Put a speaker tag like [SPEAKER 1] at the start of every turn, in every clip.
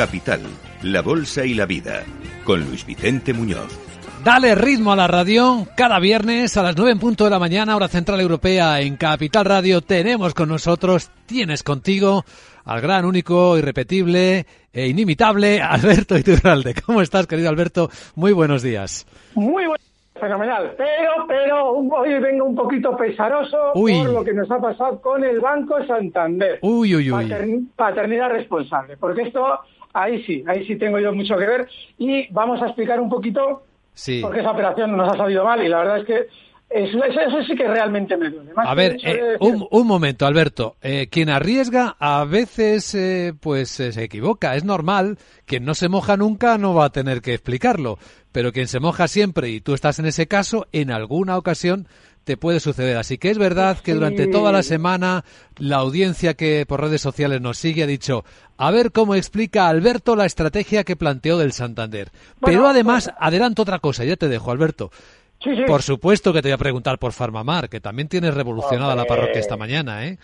[SPEAKER 1] Capital, la Bolsa y la Vida, con Luis Vicente Muñoz.
[SPEAKER 2] Dale ritmo a la radio. Cada viernes a las 9 en punto de la mañana, hora central europea, en Capital Radio, tenemos con nosotros, tienes contigo, al gran, único, irrepetible e inimitable Alberto Iturralde. ¿Cómo estás, querido Alberto? Muy buenos días.
[SPEAKER 3] Muy buenos Fenomenal, pero, pero hoy vengo un poquito pesaroso por lo que nos ha pasado con el Banco Santander.
[SPEAKER 2] Uy, uy, uy.
[SPEAKER 3] paternidad responsable, porque esto ahí sí, ahí sí tengo yo mucho que ver y vamos a explicar un poquito sí. por qué esa operación nos ha salido mal y la verdad es que eso, eso, sí que realmente me duele.
[SPEAKER 2] a ver, eh, un, momento, Alberto. Eh, quien arriesga a veces eh, pues se equivoca. Es normal. Quien no se moja nunca no va a tener que explicarlo. Pero quien se moja siempre y tú estás en ese caso, en alguna ocasión te puede suceder. Así que es verdad que durante toda la semana la audiencia que por redes sociales nos sigue ha dicho a ver cómo explica Alberto la estrategia que planteó del Santander. Pero además, pues- adelanto otra cosa, ya te dejo, Alberto. Por supuesto que te voy a preguntar por Farmamar, que también tienes revolucionada la parroquia esta mañana, ¿eh?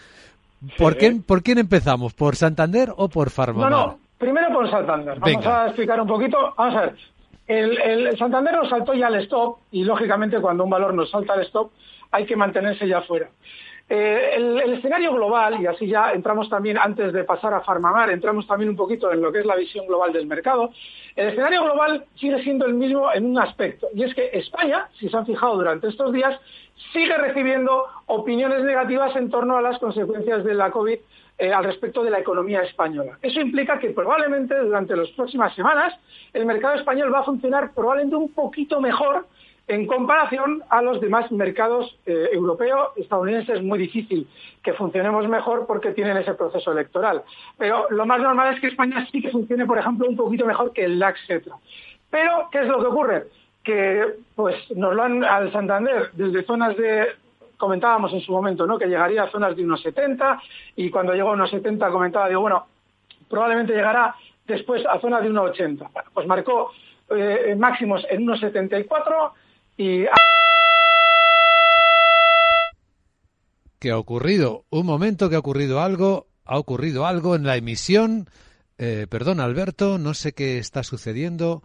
[SPEAKER 2] ¿Por, quién, ¿Por quién empezamos? ¿Por Santander o por Farmamar?
[SPEAKER 3] No, no, primero por Santander. Vamos a explicar un poquito. Vamos a ver, el, el, Santander nos saltó ya al stop y lógicamente cuando un valor nos salta al stop hay que mantenerse ya fuera. Eh, el, escenario global, y así ya entramos también, antes de pasar a Farmamar, entramos también un poquito en lo que es la visión global del mercado. El escenario global sigue siendo el mismo en un aspecto, y es que España, si se han fijado durante estos días, sigue recibiendo opiniones negativas en torno a las consecuencias de la COVID eh, al respecto de la economía española. Eso implica que probablemente durante las próximas semanas el mercado español va a funcionar probablemente un poquito mejor en comparación a los demás mercados eh, europeos, estadounidenses, es muy difícil que funcionemos mejor porque tienen ese proceso electoral. Pero lo más normal es que España sí que funcione, por ejemplo, un poquito mejor que el LAX, etc. Pero, ¿qué es lo que ocurre? Que pues nos lo han al Santander desde zonas de comentábamos en su momento, ¿no? Que llegaría a zonas de unos 70 y cuando llegó a unos 70 comentaba, digo, bueno, probablemente llegará después a zonas de unos 80. pues marcó eh, máximos en unos 74 y...
[SPEAKER 2] ¿Qué ha ocurrido? Un momento que ha ocurrido algo, ha ocurrido algo en la emisión. Eh, perdón, Alberto, no sé qué está sucediendo,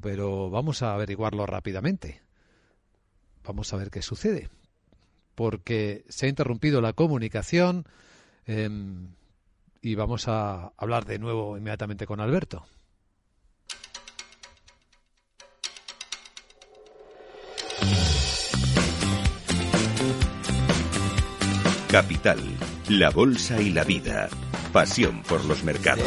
[SPEAKER 2] pero vamos a averiguarlo rápidamente. Vamos a ver qué sucede. Porque se ha interrumpido la comunicación em, y vamos a hablar de nuevo inmediatamente con Alberto.
[SPEAKER 1] Capital, la bolsa y la vida. Pasión por los mercados.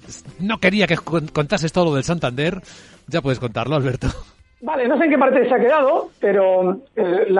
[SPEAKER 2] no quería que contases todo lo del Santander. Ya puedes contarlo, Alberto.
[SPEAKER 3] Vale, no sé en qué parte se ha quedado, pero eh,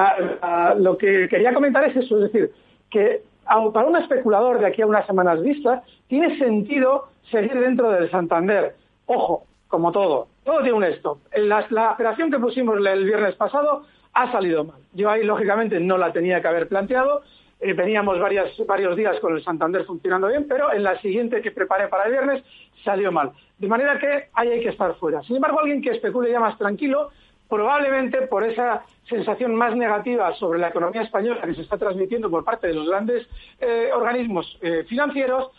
[SPEAKER 3] lo que quería comentar es eso, es decir, que para un especulador de aquí a unas semanas vistas, tiene sentido seguir dentro del Santander. Ojo, como todo, todo tiene un stop. La, operación que pusimos el viernes pasado ha salido mal. Yo ahí, lógicamente, no la tenía que haber planteado, eh, veníamos varios días con el Santander funcionando bien, pero en la siguiente que preparé para el viernes salió mal. De manera que ahí hay que estar fuera. Sin embargo, alguien que especule ya más tranquilo, probablemente por esa sensación más negativa sobre la economía española que se está transmitiendo por parte de los grandes eh, organismos eh, financieros,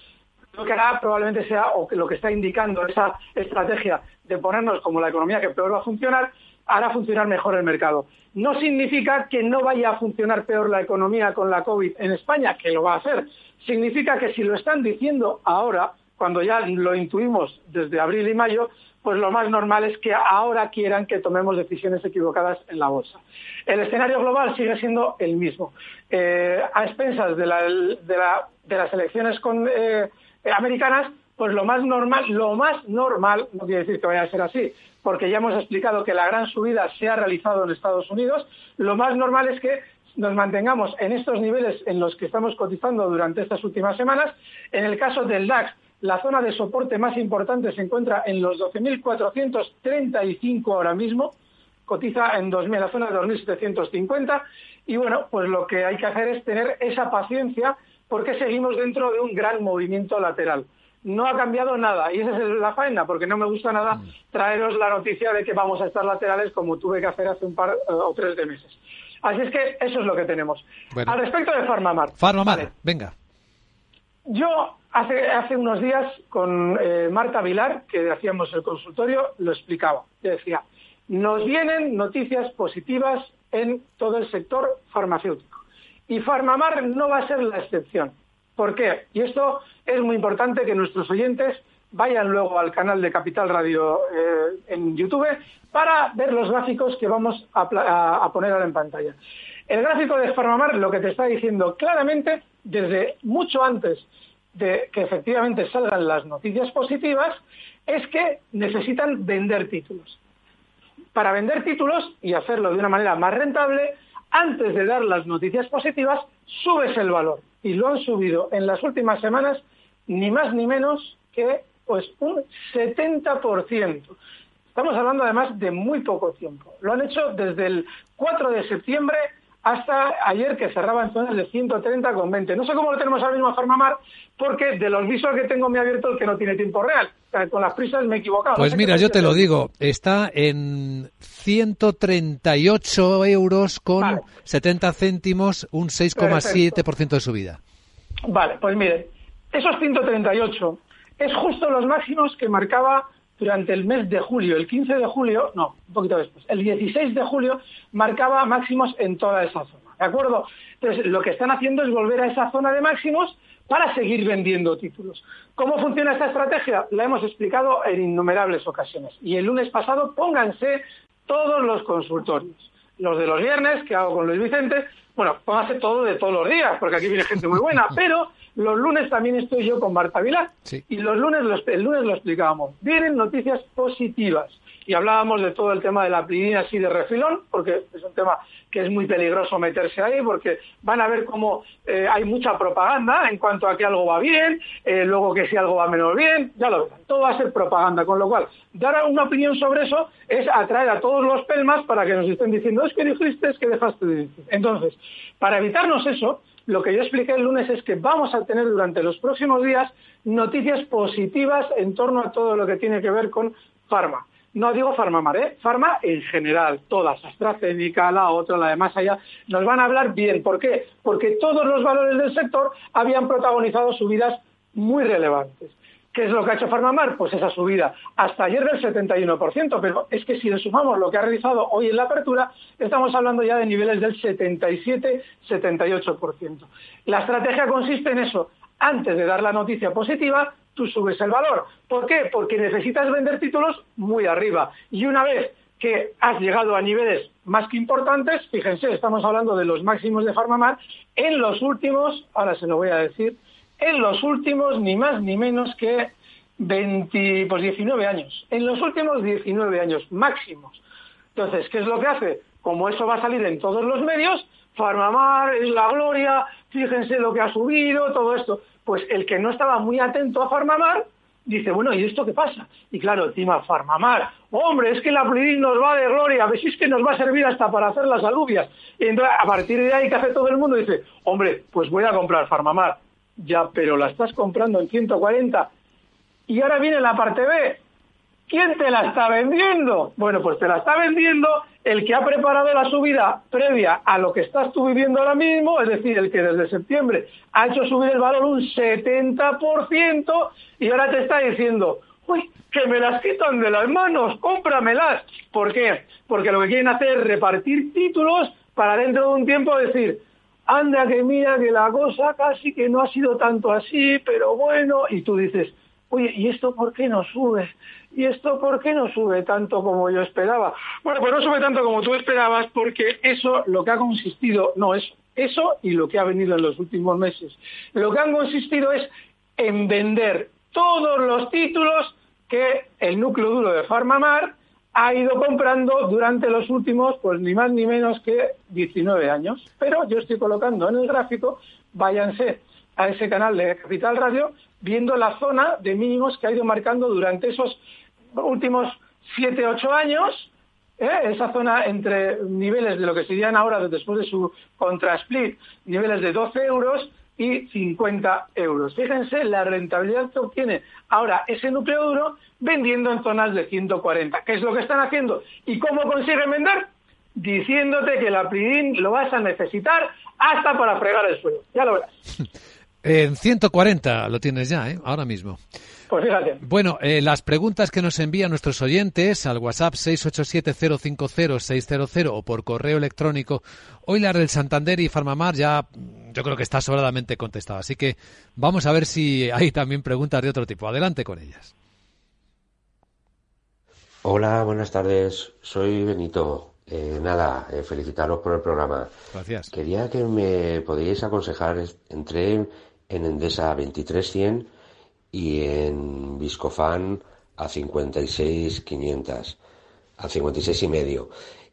[SPEAKER 3] lo que hará probablemente sea, o lo que está indicando esa estrategia de ponernos como la economía que peor va a funcionar, hará funcionar mejor el mercado. No significa que no vaya a funcionar peor la economía con la COVID en España, que lo va a hacer. Significa que si lo están diciendo ahora, cuando ya lo intuimos desde abril y mayo, pues lo más normal es que ahora quieran que tomemos decisiones equivocadas en la bolsa. El escenario global sigue siendo el mismo. Eh, a expensas de, las elecciones eh, americanas, pues lo más normal, lo más normal, no quiere decir que vaya a ser así, porque ya hemos explicado que la gran subida se ha realizado en Estados Unidos, lo más normal es que nos mantengamos en estos niveles en los que estamos cotizando durante estas últimas semanas. En el caso del DAX, la zona de soporte más importante se encuentra en los 12.435 ahora mismo, cotiza en 2000, la zona de 2.750 y bueno, pues lo que hay que hacer es tener esa paciencia porque seguimos dentro de un gran movimiento lateral no ha cambiado nada y esa es la faena porque no me gusta nada mm. traeros la noticia de que vamos a estar laterales como tuve que hacer hace un par eh, o tres de meses. Así es que eso es lo que tenemos. Al respecto de Farmamar.
[SPEAKER 2] Farmamar, venga.
[SPEAKER 3] Yo hace, hace unos días con eh, Marta Vilar, que hacíamos el consultorio, lo explicaba. decía, nos vienen noticias positivas en todo el sector farmacéutico. Y Farmamar no va a ser la excepción. ¿Por qué? Y esto es muy importante que nuestros oyentes vayan luego al canal de Capital Radio eh, en YouTube para ver los gráficos que vamos a, poner ahora en pantalla. El gráfico de Farmamar lo que te está diciendo claramente, desde mucho antes de que efectivamente salgan las noticias positivas, es que necesitan vender títulos. Para vender títulos y hacerlo de una manera más rentable, antes de dar las noticias positivas, subes el valor. Y lo han subido en las últimas semanas ni más ni menos que pues un 70%. Estamos hablando además de muy poco tiempo. Lo han hecho desde el 4 de septiembre hasta ayer que cerraba en zonas de 130 con 20. No sé cómo lo tenemos ahora mismo a Farmamar, porque de los visos que tengo me ha abierto el que no tiene tiempo real. con las prisas me he equivocado.
[SPEAKER 2] Pues mira, yo te lo digo, está en 138 euros con 70 céntimos, un 6,7% de subida.
[SPEAKER 3] Vale, pues mire, esos 138 es justo los máximos que marcaba durante el mes de julio. El 15 de julio, no, un poquito después, el 16 de julio marcaba máximos en toda esa zona. ¿De acuerdo? Entonces, lo que están haciendo es volver a esa zona de máximos para seguir vendiendo títulos. ¿Cómo funciona esta estrategia? La hemos explicado en innumerables ocasiones. Y el lunes pasado pónganse todos los consultorios. Los de los viernes, que hago con Luis Vicente, bueno, pónganse todo de todos los días, porque aquí viene gente muy buena, pero los lunes también estoy yo con Marta Vilar y los lunes el lunes lo explicábamos. Vienen noticias positivas y hablábamos de todo el tema de la plinina así de refilón, porque es un tema que es muy peligroso meterse ahí, porque van a ver cómo eh, hay mucha propaganda en cuanto a que algo va bien, eh, luego que si algo va menos bien, ya lo verán, todo va a ser propaganda, con lo cual dar una opinión sobre eso es atraer a todos los pelmas para que nos estén diciendo, es que dijiste, es que dejaste de decir. Entonces, para evitarnos eso, lo que yo expliqué el lunes es que vamos a tener durante los próximos días noticias positivas en torno a todo lo que tiene que ver con Pharma. No digo Farmamar, ¿eh? Farma en general, todas, AstraZeneca, la otra, la de más allá, nos van a hablar bien. ¿Por qué? Porque todos los valores del sector habían protagonizado subidas muy relevantes. ¿Qué es lo que ha hecho Farmamar? Pues esa subida hasta ayer del 71%, pero es que si le sumamos lo que ha realizado hoy en la apertura, estamos hablando ya de niveles del 77-78%. La estrategia consiste en eso. Antes de dar la noticia positiva, tú subes el valor. ¿Por qué? Porque necesitas vender títulos muy arriba. Y una vez que has llegado a niveles más que importantes, fíjense, estamos hablando de los máximos de Farmamar, en los últimos, ahora se lo voy a decir, en los últimos ni más ni menos que 20, pues 19 años. En los últimos 19 años máximos. Entonces, ¿qué es lo que hace? Como eso va a salir en todos los medios, Farmamar es la gloria, fíjense lo que ha subido, todo esto. Pues el que no estaba muy atento a Farmamar, dice, bueno, ¿y esto qué pasa? Y claro, encima Farmamar, hombre, es que la Plidin nos va de gloria, a ver si es que nos va a servir hasta para hacer las alubias. Y entonces, a partir de ahí, ¿qué hace todo el mundo? Dice, hombre, pues voy a comprar Farmamar. Ya, pero la estás comprando en 140. Y ahora viene la parte B. ¿Quién te la está vendiendo? Bueno, pues te la está vendiendo el que ha preparado la subida previa a lo que estás tú viviendo ahora mismo, es decir, el que desde septiembre ha hecho subir el valor un 70% y ahora te está diciendo, uy, que me las quitan de las manos, cómpramelas. ¿Por qué? Porque lo que quieren hacer es repartir títulos para dentro de un tiempo decir, anda que mira que la cosa casi que no ha sido tanto así, pero bueno, y tú dices, oye, ¿y esto por qué no sube? ¿Y esto por qué no sube tanto como yo esperaba? Bueno, pues no sube tanto como tú esperabas porque eso lo que ha consistido, no es eso y lo que ha venido en los últimos meses. Lo que han consistido es en vender todos los títulos que el núcleo duro de Farmamar ha ido comprando durante los últimos, pues ni más ni menos que 19 años. Pero yo estoy colocando en el gráfico, váyanse a ese canal de Capital Radio, viendo la zona de mínimos que ha ido marcando durante esos últimos 7, 8 años, ¿eh? esa zona entre niveles de lo que serían ahora después de su contra-split, niveles de 12 euros y 50 euros. Fíjense la rentabilidad que obtiene ahora ese núcleo duro vendiendo en zonas de 140. ¿Qué es lo que están haciendo? ¿Y cómo consiguen vender? Diciéndote que la Pridin lo vas a necesitar hasta para fregar el suelo. Ya lo verás.
[SPEAKER 2] En 140 lo tienes ya, ¿eh? ahora mismo.
[SPEAKER 3] Pues fíjate.
[SPEAKER 2] Bueno, eh, las preguntas que nos envían nuestros oyentes al WhatsApp 687-050-600 o por correo electrónico, hoy la del Santander y Farmamar ya yo creo que está sobradamente contestada. Así que vamos a ver si hay también preguntas de otro tipo. Adelante con ellas.
[SPEAKER 4] Hola, buenas tardes. Soy Benito. Eh, nada, eh, felicitaros por el programa.
[SPEAKER 2] Gracias.
[SPEAKER 4] Quería que me podíais aconsejar, entré en Endesa 2300 y en Viscofan a 56.500, a 56 y medio.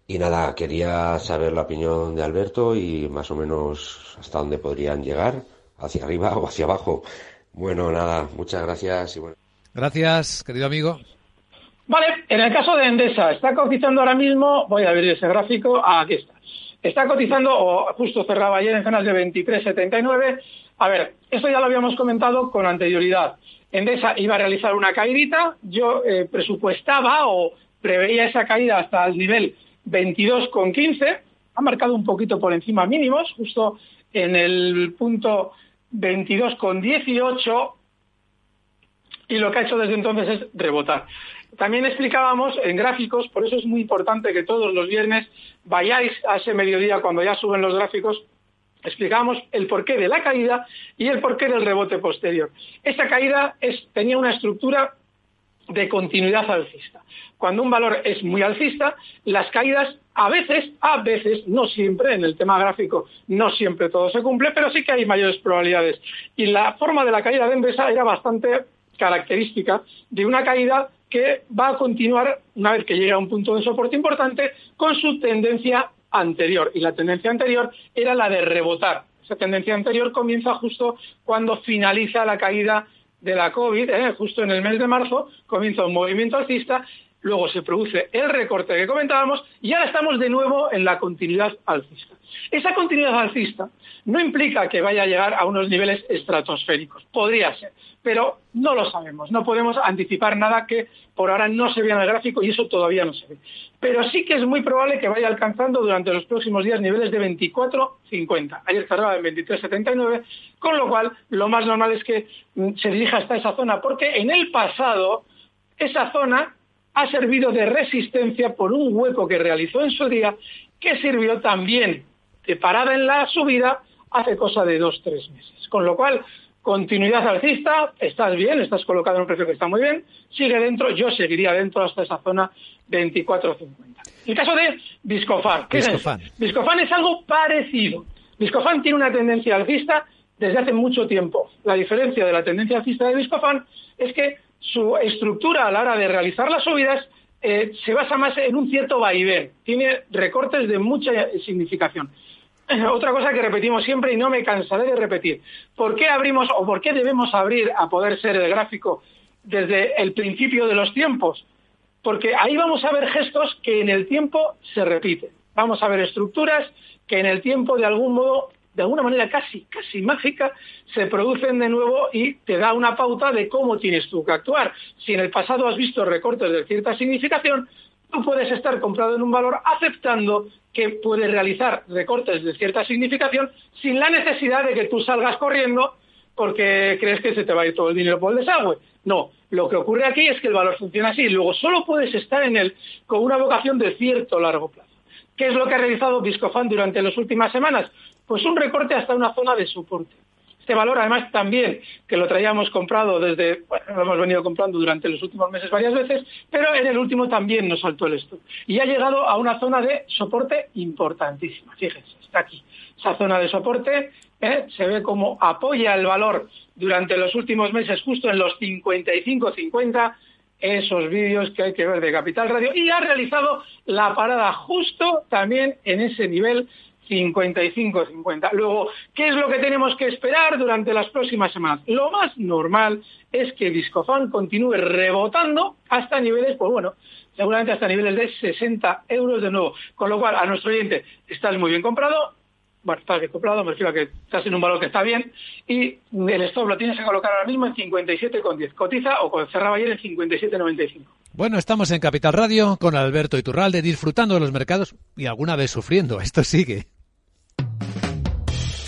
[SPEAKER 4] Y nada, quería saber la opinión de Alberto y más o menos hasta dónde podrían llegar, hacia arriba o hacia abajo. Bueno, nada, muchas gracias y bueno.
[SPEAKER 2] Gracias, querido amigo.
[SPEAKER 3] Vale, en el caso de Endesa, está cotizando ahora mismo, voy a abrir ese gráfico, ah, aquí está. Está cotizando, o justo cerraba ayer en zonas de 23.79. A ver, esto ya lo habíamos comentado con anterioridad. Endesa iba a realizar una caída, yo eh, presupuestaba o preveía esa caída hasta el nivel 22,15, ha marcado un poquito por encima mínimos, justo en el punto 22,18 y lo que ha hecho desde entonces es rebotar. También explicábamos en gráficos, por eso es muy importante que todos los viernes vayáis a ese mediodía cuando ya suben los gráficos, explicábamos el porqué de la caída y el porqué del rebote posterior. Esta caída tenía una estructura de continuidad alcista. Cuando un valor es muy alcista, las caídas a veces, a veces, no siempre, en el tema gráfico no siempre todo se cumple, pero sí que hay mayores probabilidades. Y la forma de la caída de Endesa era bastante característica de una caída que va a continuar, una vez que llegue a un punto de soporte importante, con su tendencia anterior. Y la tendencia anterior era la de rebotar. Esa tendencia anterior comienza justo cuando finaliza la caída de la COVID, ¿eh? justo en el mes de marzo, comienza un movimiento alcista, luego se produce el recorte que comentábamos y ahora estamos de nuevo en la continuidad alcista. Esa continuidad alcista no implica que vaya a llegar a unos niveles estratosféricos, podría ser, pero no lo sabemos, no podemos anticipar nada que por ahora no se vea en el gráfico y eso todavía no se ve. Pero sí que es muy probable que vaya alcanzando durante los próximos días niveles de 24.50. Ayer cerraba en 23.79, con lo cual lo más normal es que mm, se dirija hasta esa zona, porque en el pasado esa zona ha servido de resistencia por un hueco que realizó en su día, que sirvió también de parada en la subida hace cosa de dos, tres meses. Con lo cual, continuidad alcista, estás bien, estás colocado en un precio que está muy bien, sigue dentro, yo seguiría dentro hasta esa zona 24.50. El caso de Viscofan. ¿qué. Es? Viscofan es algo parecido. Viscofan tiene una tendencia alcista desde hace mucho tiempo. La diferencia de la tendencia alcista de Viscofan es que su estructura a la hora de realizar las subidas eh, se basa más en un cierto vaivén, tiene recortes de mucha significación. Otra cosa que repetimos siempre y no me cansaré de repetir, ¿por qué abrimos o por qué debemos abrir a poder ser el gráfico desde el principio de los tiempos, porque ahí vamos a ver gestos que en el tiempo se repiten. Vamos a ver estructuras que en el tiempo de algún modo, de alguna manera casi, casi mágica, se producen de nuevo y te da una pauta de cómo tienes tú que actuar. Si en el pasado has visto recortes de cierta significación, tú puedes estar comprado en un valor aceptando que puedes realizar recortes de cierta significación sin la necesidad de que tú salgas corriendo porque crees que se te va a ir todo el dinero por el desagüe. No, lo que ocurre aquí es que el valor funciona así. Luego solo puedes estar en él con una vocación de cierto largo plazo. ¿Qué es lo que ha realizado Viscofan durante las últimas semanas? Pues un recorte hasta una zona de soporte. Este valor, además, también, que lo traíamos comprado desde, bueno, lo hemos venido comprando durante los últimos meses varias veces, pero en el último también nos saltó el stop. Y ha llegado a una zona de soporte importantísima. Fíjense, está aquí. Esa zona de soporte ¿eh? se ve como apoya el valor durante los últimos meses justo en los 55-50 esos vídeos que hay que ver de Capital Radio y ha realizado la parada justo también en ese nivel 55-50. Luego, ¿qué es lo que tenemos que esperar durante las próximas semanas? Lo más normal es que Discofan continúe rebotando hasta niveles, pues bueno, seguramente hasta niveles de 60 euros de nuevo. Con lo cual, a nuestro oyente, estás muy bien comprado, bueno, estás bien comprado, me refiero a que estás en un valor que está bien, y el stop lo tienes que colocar ahora mismo en 57,10. Cotiza o cerraba ayer en 57,95.
[SPEAKER 2] Bueno, estamos en Capital Radio con Alberto Iturralde, disfrutando de los mercados y alguna vez sufriendo. Esto sigue.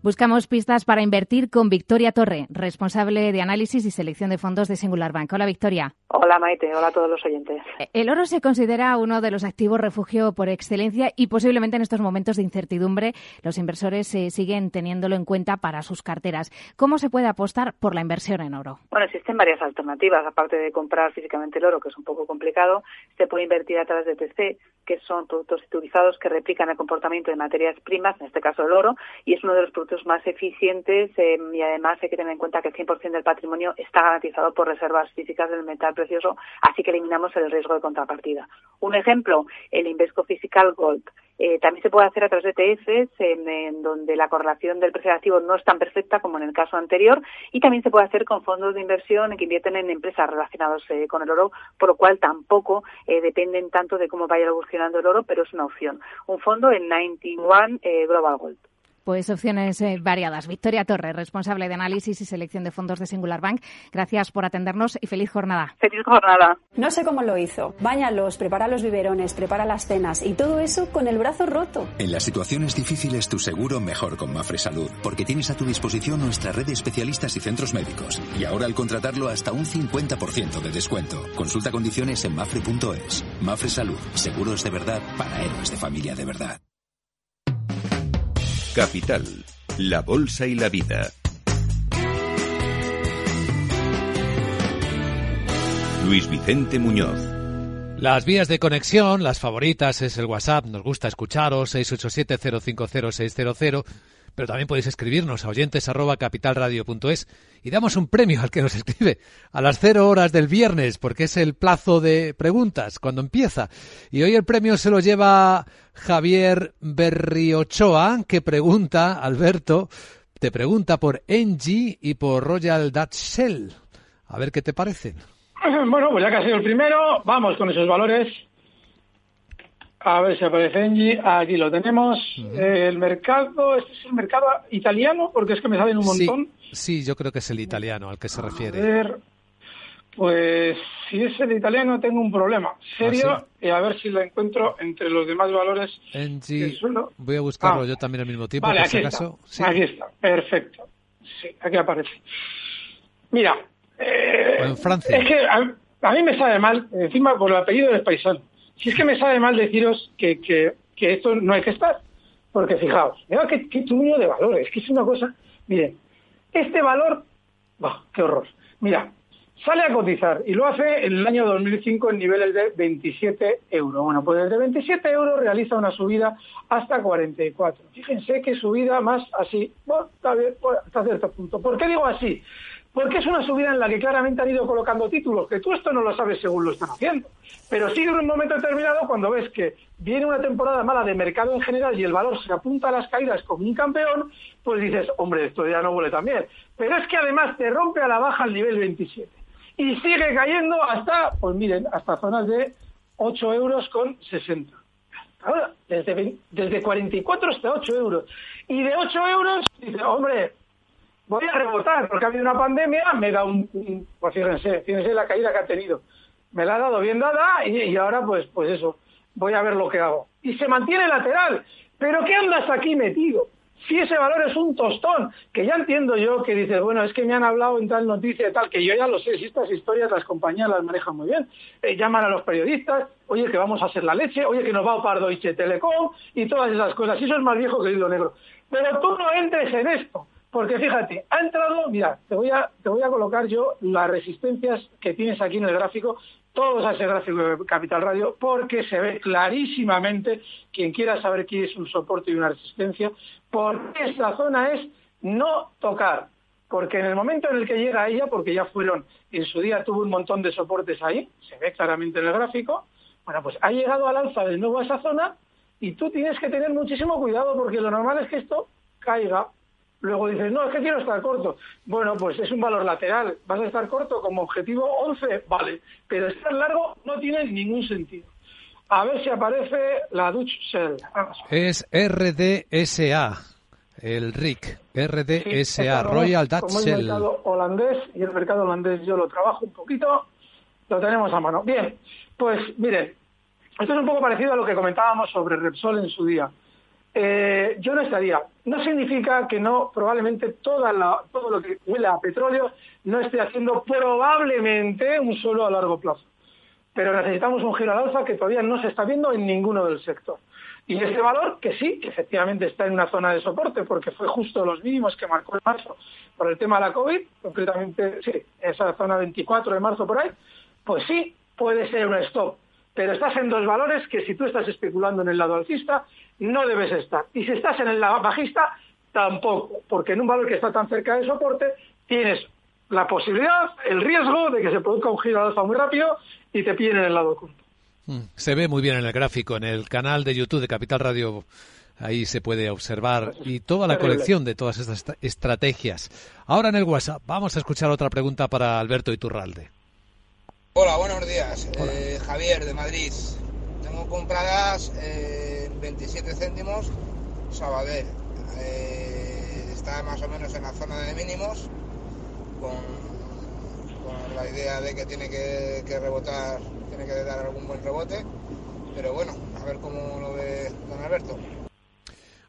[SPEAKER 5] Buscamos pistas para invertir con Victoria Torre, responsable de análisis y selección de fondos de Singular Bank. Hola, Victoria.
[SPEAKER 6] Hola, Maite. Hola a todos los oyentes.
[SPEAKER 5] El oro se considera uno de los activos refugio por excelencia y posiblemente en estos momentos de incertidumbre los inversores eh, siguen teniéndolo en cuenta para sus carteras. ¿Cómo se puede apostar por la inversión en oro?
[SPEAKER 6] Bueno, existen varias alternativas. Aparte de comprar físicamente el oro, que es un poco complicado, se puede invertir a través de TC, que son productos utilizados que replican el comportamiento de materias primas, en este caso el oro, y es uno de los productos más eficientes eh, y además hay que tener en cuenta que el 100% del patrimonio está garantizado por reservas físicas del metal precioso, así que eliminamos el riesgo de contrapartida. Un ejemplo, el Invesco Physical Gold. Eh, también se puede hacer a través de ETFs, en, donde la correlación del precio activo no es tan perfecta como en el caso anterior, y también se puede hacer con fondos de inversión que invierten en empresas relacionadas eh, con el oro, por lo cual tampoco dependen tanto de cómo vaya evolucionando el oro, pero es una opción. Un fondo en 91 Global Gold.
[SPEAKER 5] Pues opciones eh, variadas. Victoria Torres, responsable de análisis y selección de fondos de Singular Bank. Gracias por atendernos y feliz jornada.
[SPEAKER 6] Feliz jornada.
[SPEAKER 7] No sé cómo lo hizo. Báñalos, prepara los biberones, prepara las cenas y todo eso con el brazo roto.
[SPEAKER 8] En las situaciones difíciles tu seguro mejor con Mafre Salud, porque tienes a tu disposición nuestra red de especialistas y centros médicos. Y ahora al contratarlo hasta un 50% de descuento. Consulta condiciones en mafre.es. Mafre Salud, seguros de verdad para héroes de familia de verdad.
[SPEAKER 1] Capital, la Bolsa y la Vida. Luis Vicente Muñoz.
[SPEAKER 2] Las vías de conexión, las favoritas es el WhatsApp, nos gusta escucharos, 687-050-600, pero también podéis escribirnos a oyentes arroba capitalradio.es y damos un premio al que nos escribe a las cero horas del viernes, porque es el plazo de preguntas cuando empieza. Y hoy el premio se lo lleva Javier Berriochoa, que pregunta, Alberto, te pregunta por Engie y por Royal Dutch Shell. A ver qué te parecen.
[SPEAKER 3] Bueno, pues ya que ha sido el primero, vamos con esos valores. A ver si aparece Engie. Aquí lo tenemos. el mercado, este es el mercado italiano, porque es que me salen un montón.
[SPEAKER 2] Sí, yo creo que es el italiano al que se refiere.
[SPEAKER 3] A ver, pues si es el italiano tengo un problema serio ¿Ah, y a ver si lo encuentro entre los demás valores.
[SPEAKER 2] Engie, voy a buscarlo ah. yo también al mismo tiempo.
[SPEAKER 3] Vale, aquí, está. aquí está, perfecto. Sí, aquí aparece. Mira,
[SPEAKER 2] eh, en Francia.
[SPEAKER 3] Es que a, mí me sabe mal, encima por el apellido del paisano si es que me sabe mal deciros que, que, esto no hay que estar, porque fijaos, mira qué, qué de valores, que es una cosa, miren, este valor, qué horror, mira, sale a cotizar y lo hace en el año 2005 en niveles de 27 euros. Bueno, pues desde 27 euros realiza una subida hasta 44. Fíjense qué subida más así, bueno, está hasta cierto punto. ¿Por qué digo así? Porque es una subida en la que claramente han ido colocando títulos, que tú esto no lo sabes según lo están haciendo. Pero sí en un momento determinado, cuando ves que viene una temporada mala de mercado en general y el valor se apunta a las caídas como un campeón, pues dices, hombre, esto ya no huele tan bien. Pero es que además te rompe a la baja el nivel 27. Y sigue cayendo hasta, pues miren, hasta zonas de 8 euros con 60. Ahora, desde, desde 44 hasta 8 euros. Y de 8 euros, dice, hombre, voy a rebotar, porque ha habido una pandemia, me da un, pues fíjense, fíjense la caída que ha tenido. Me la ha dado bien dada y, ahora pues, pues eso, voy a ver lo que hago. Y se mantiene lateral. ¿Pero qué andas aquí metido? Si ese valor es un tostón, que ya entiendo yo que dices, bueno, es que me han hablado en tal noticia y tal, que yo ya lo sé, si estas historias las compañías las manejan muy bien. Eh, llaman a los periodistas, oye, que vamos a hacer la leche, oye, que nos va a opar Deutsche Telecom y todas esas cosas. Y eso es más viejo que el hilo negro. Pero tú no entres en esto. Porque fíjate, ha entrado, mira, te voy a, te voy a colocar yo las resistencias que tienes aquí en el gráfico, todos a ese gráfico de Capital Radio, porque se ve clarísimamente, quien quiera saber qué es un soporte y una resistencia, porque esta zona es no tocar. Porque en el momento en el que llega a ella, porque ya fueron, en su día tuvo un montón de soportes ahí, se ve claramente en el gráfico, bueno, pues ha llegado al alza de nuevo a esa zona y tú tienes que tener muchísimo cuidado porque lo normal es que esto caiga Luego dices, no, es que quiero estar corto. Bueno, pues es un valor lateral. ¿Vas a estar corto como objetivo 11? Vale. Pero estar largo no tiene ningún sentido. A ver si aparece la Dutch Shell.
[SPEAKER 2] Es RDSA, el RIC. RDSA, Royal Dutch
[SPEAKER 3] como el mercado holandés, y el mercado holandés yo lo trabajo un poquito, lo tenemos a mano. Bien, pues miren, esto es un poco parecido a lo que comentábamos sobre Repsol en su día. Eh, yo no estaría. No significa que no, probablemente toda todo lo que huele a petróleo no esté haciendo probablemente un suelo a largo plazo. Pero necesitamos un giro al alza que todavía no se está viendo en ninguno del sector. Y este valor, que sí, que efectivamente está en una zona de soporte, porque fue justo los mínimos que marcó en marzo por el tema de la COVID, concretamente, sí, esa zona 24 de marzo por ahí, pues sí, puede ser un stop. Pero estás en dos valores que si tú estás especulando en el lado alcista, no debes estar. Y si estás en el bajista, tampoco, porque en un valor que está tan cerca del soporte, tienes la posibilidad, el riesgo de que se produzca un giro al alza muy rápido y te pillen en el lado corto.
[SPEAKER 2] Mm, se ve muy bien en el gráfico, en el canal de YouTube de Capital Radio. Ahí se puede observar y toda la colección de todas estas estrategias. Ahora en el WhatsApp vamos a escuchar otra pregunta para Alberto Iturralde.
[SPEAKER 9] Hola, buenos días. Eh, Javier de Madrid. Tengo compradas eh, 27 céntimos Sabadell. Eh, está más o menos en la zona de mínimos, con, la idea de que tiene que, que, rebotar, tiene que dar algún buen rebote. Pero bueno, a ver cómo lo ve don Alberto.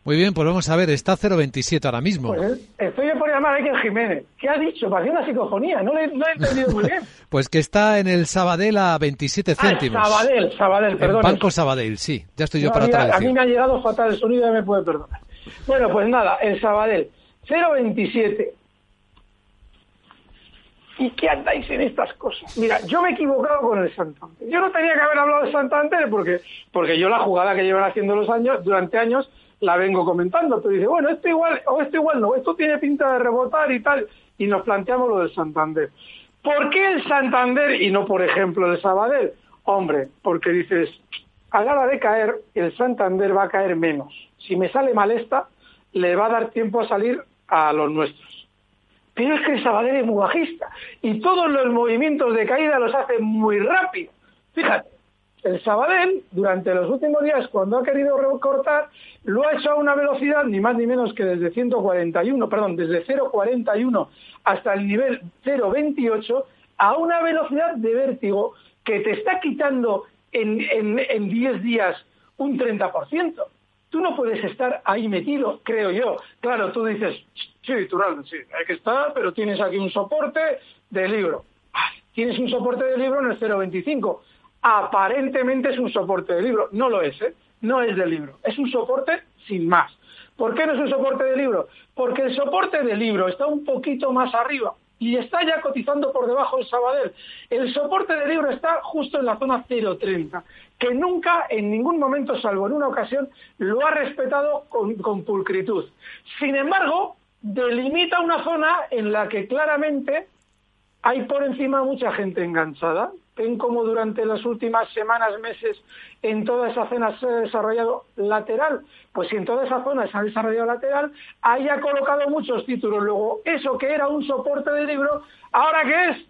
[SPEAKER 2] Muy bien, pues vamos a ver, está 0,27 ahora mismo.
[SPEAKER 3] Pues estoy por llamar a Iker Jiménez. ¿Qué ha dicho? Parecía una psicofonía, no, le, no he entendido muy bien.
[SPEAKER 2] pues que está en el Sabadell a 27 ah, céntimos.
[SPEAKER 3] Ah, Sabadell, Sabadell, perdón.
[SPEAKER 2] Banco Sabadell, sí, ya estoy yo para traducir.
[SPEAKER 3] A mí me ha llegado fatal el sonido y me puede perdonar. Bueno, pues nada, el Sabadell, 0,27. ¿Y qué andáis en estas cosas? Mira, yo me he equivocado con el Santander. Yo no tenía que haber hablado de Santander porque, porque yo la jugada que llevan haciendo los años, durante años la vengo comentando. Tú dices, bueno, esto igual, o esto igual no, esto tiene pinta de rebotar y tal, y nos planteamos lo del Santander. ¿Por qué el Santander y no, por ejemplo, el Sabadell? Hombre, porque dices, a la hora de caer, el Santander va a caer menos. Si me sale mal esta, le va a dar tiempo a salir a los nuestros. Pero es que el Sabadell es muy bajista y todos los movimientos de caída los hace muy rápido. Fíjate, el Sabadell, durante los últimos días, cuando ha querido recortar, lo ha hecho a una velocidad ni más ni menos que desde 141, perdón, desde 0,41 hasta el nivel 0,28, a una velocidad de vértigo que te está quitando en, en, 10 días un 30%. Tú no puedes estar ahí metido, creo yo. Claro, tú dices, sí, Tural, sí, hay que estar, pero tienes aquí un soporte de libro. Tienes un soporte de libro en el 0,25 aparentemente es un soporte de libro. No lo es, ¿eh? No es de libro. Es un soporte sin más. ¿Por qué no es un soporte de libro? Porque el soporte de libro está un poquito más arriba y está ya cotizando por debajo del Sabadell. El soporte de libro está justo en la zona 0,30, que nunca, en ningún momento, salvo en una ocasión, lo ha respetado con pulcritud. Sin embargo, delimita una zona en la que claramente hay por encima mucha gente enganchada. Ven como durante las últimas semanas, meses, en toda esa zona se ha desarrollado lateral. Pues si en toda esa zona se ha desarrollado lateral, haya colocado muchos títulos. Luego, eso que era un soporte de libro, ¿ahora qué es?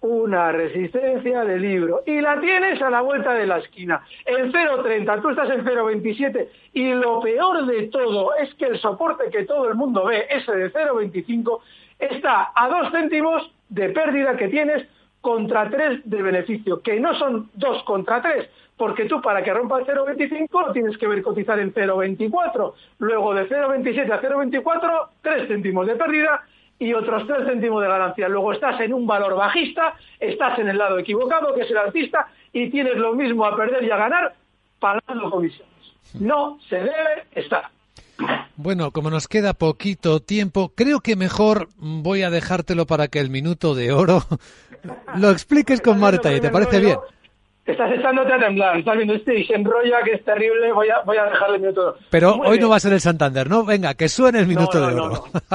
[SPEAKER 3] una resistencia de libro y la tienes a la vuelta de la esquina. En 0,30, tú estás en 0,27 y lo peor de todo es que el soporte que todo el mundo ve, ese de 0,25, está a dos céntimos de pérdida que tienes contra 3 de beneficio, que no son 2 contra 3, porque tú para que rompa el 0,25 tienes que ver cotizar en 0,24, luego de 0,27 a 0,24, 3 céntimos de pérdida y otros 3 céntimos de ganancia. Luego estás en un valor bajista, estás en el lado equivocado, que es el artista, y tienes lo mismo a perder y a ganar pagando comisiones. No se debe estar.
[SPEAKER 2] Bueno, como nos queda poquito tiempo, creo que mejor voy a dejártelo para que el minuto de oro lo expliques con Marta y te parece bien.
[SPEAKER 3] Estás echándote a temblar, estás viendo este y se enrolla que es terrible, voy a, voy a dejarle el minuto de oro.
[SPEAKER 2] Pero hoy no va a ser el Santander, ¿no? Venga, que suene el minuto de oro.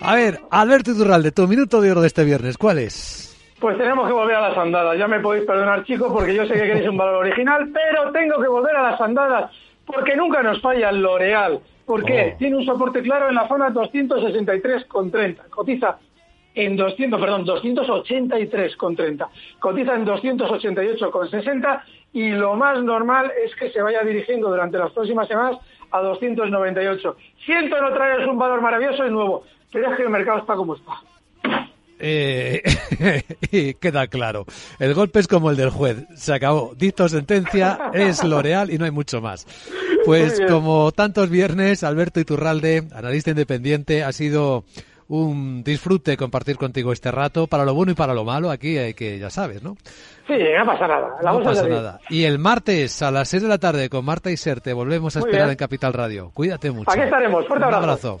[SPEAKER 2] a ver, Alberto Iturralde, tu minuto de oro de este viernes, ¿cuál es?
[SPEAKER 3] Pues tenemos que volver a las andadas. Ya me podéis perdonar, chicos, porque yo sé que queréis un valor original, pero tengo que volver a las andadas porque nunca nos falla el L'Oreal. ¿Por qué? Oh. Tiene un soporte claro en la zona 263,30. Cotiza en 200, perdón, 283,30. Cotiza en 288,60 y lo más normal es que se vaya dirigiendo durante las próximas semanas a 298. Siento no traeros un valor maravilloso y nuevo, pero es que el mercado está como está.
[SPEAKER 2] Eh, y queda claro. El golpe es como el del juez. Se acabó. Dicto sentencia, es L'Oreal y no hay mucho más. Pues como tantos viernes, Alberto Iturralde, analista independiente, ha sido un disfrute compartir contigo este rato, para lo bueno y para lo malo, aquí hay que, ya sabes, ¿no?
[SPEAKER 3] Sí, no pasa nada.
[SPEAKER 2] no pasa nada. Y el martes a las 6 de la tarde con Marta y Ser te volvemos a esperar en Capital Radio. Cuídate mucho.
[SPEAKER 3] Aquí estaremos. Fuerte
[SPEAKER 2] un abrazo.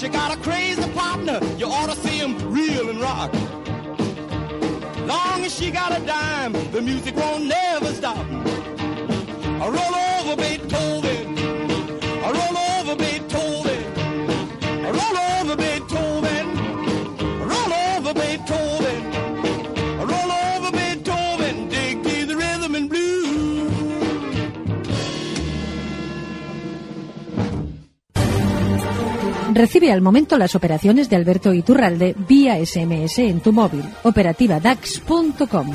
[SPEAKER 1] She got a crazy partner, you ought to see him reel and rock. Long as she got a dime, the music won't never stop. Roll over Beethoven. Roll over Beethoven.
[SPEAKER 10] Recibe al momento las operaciones de Alberto Iturralde vía SMS en tu móvil. Operativa DAX.com.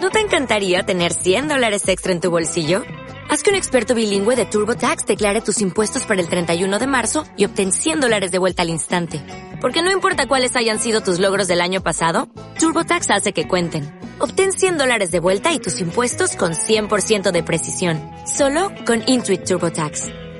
[SPEAKER 11] ¿No te encantaría tener 100 dólares extra en tu bolsillo? Haz que un experto bilingüe de TurboTax declare tus impuestos para el 31 de marzo y obtén 100 dólares de vuelta al instante. Porque no importa cuáles hayan sido tus logros del año pasado, TurboTax hace que cuenten. Obtén 100 dólares de vuelta y tus impuestos con 100% de precisión. Solo con Intuit TurboTax.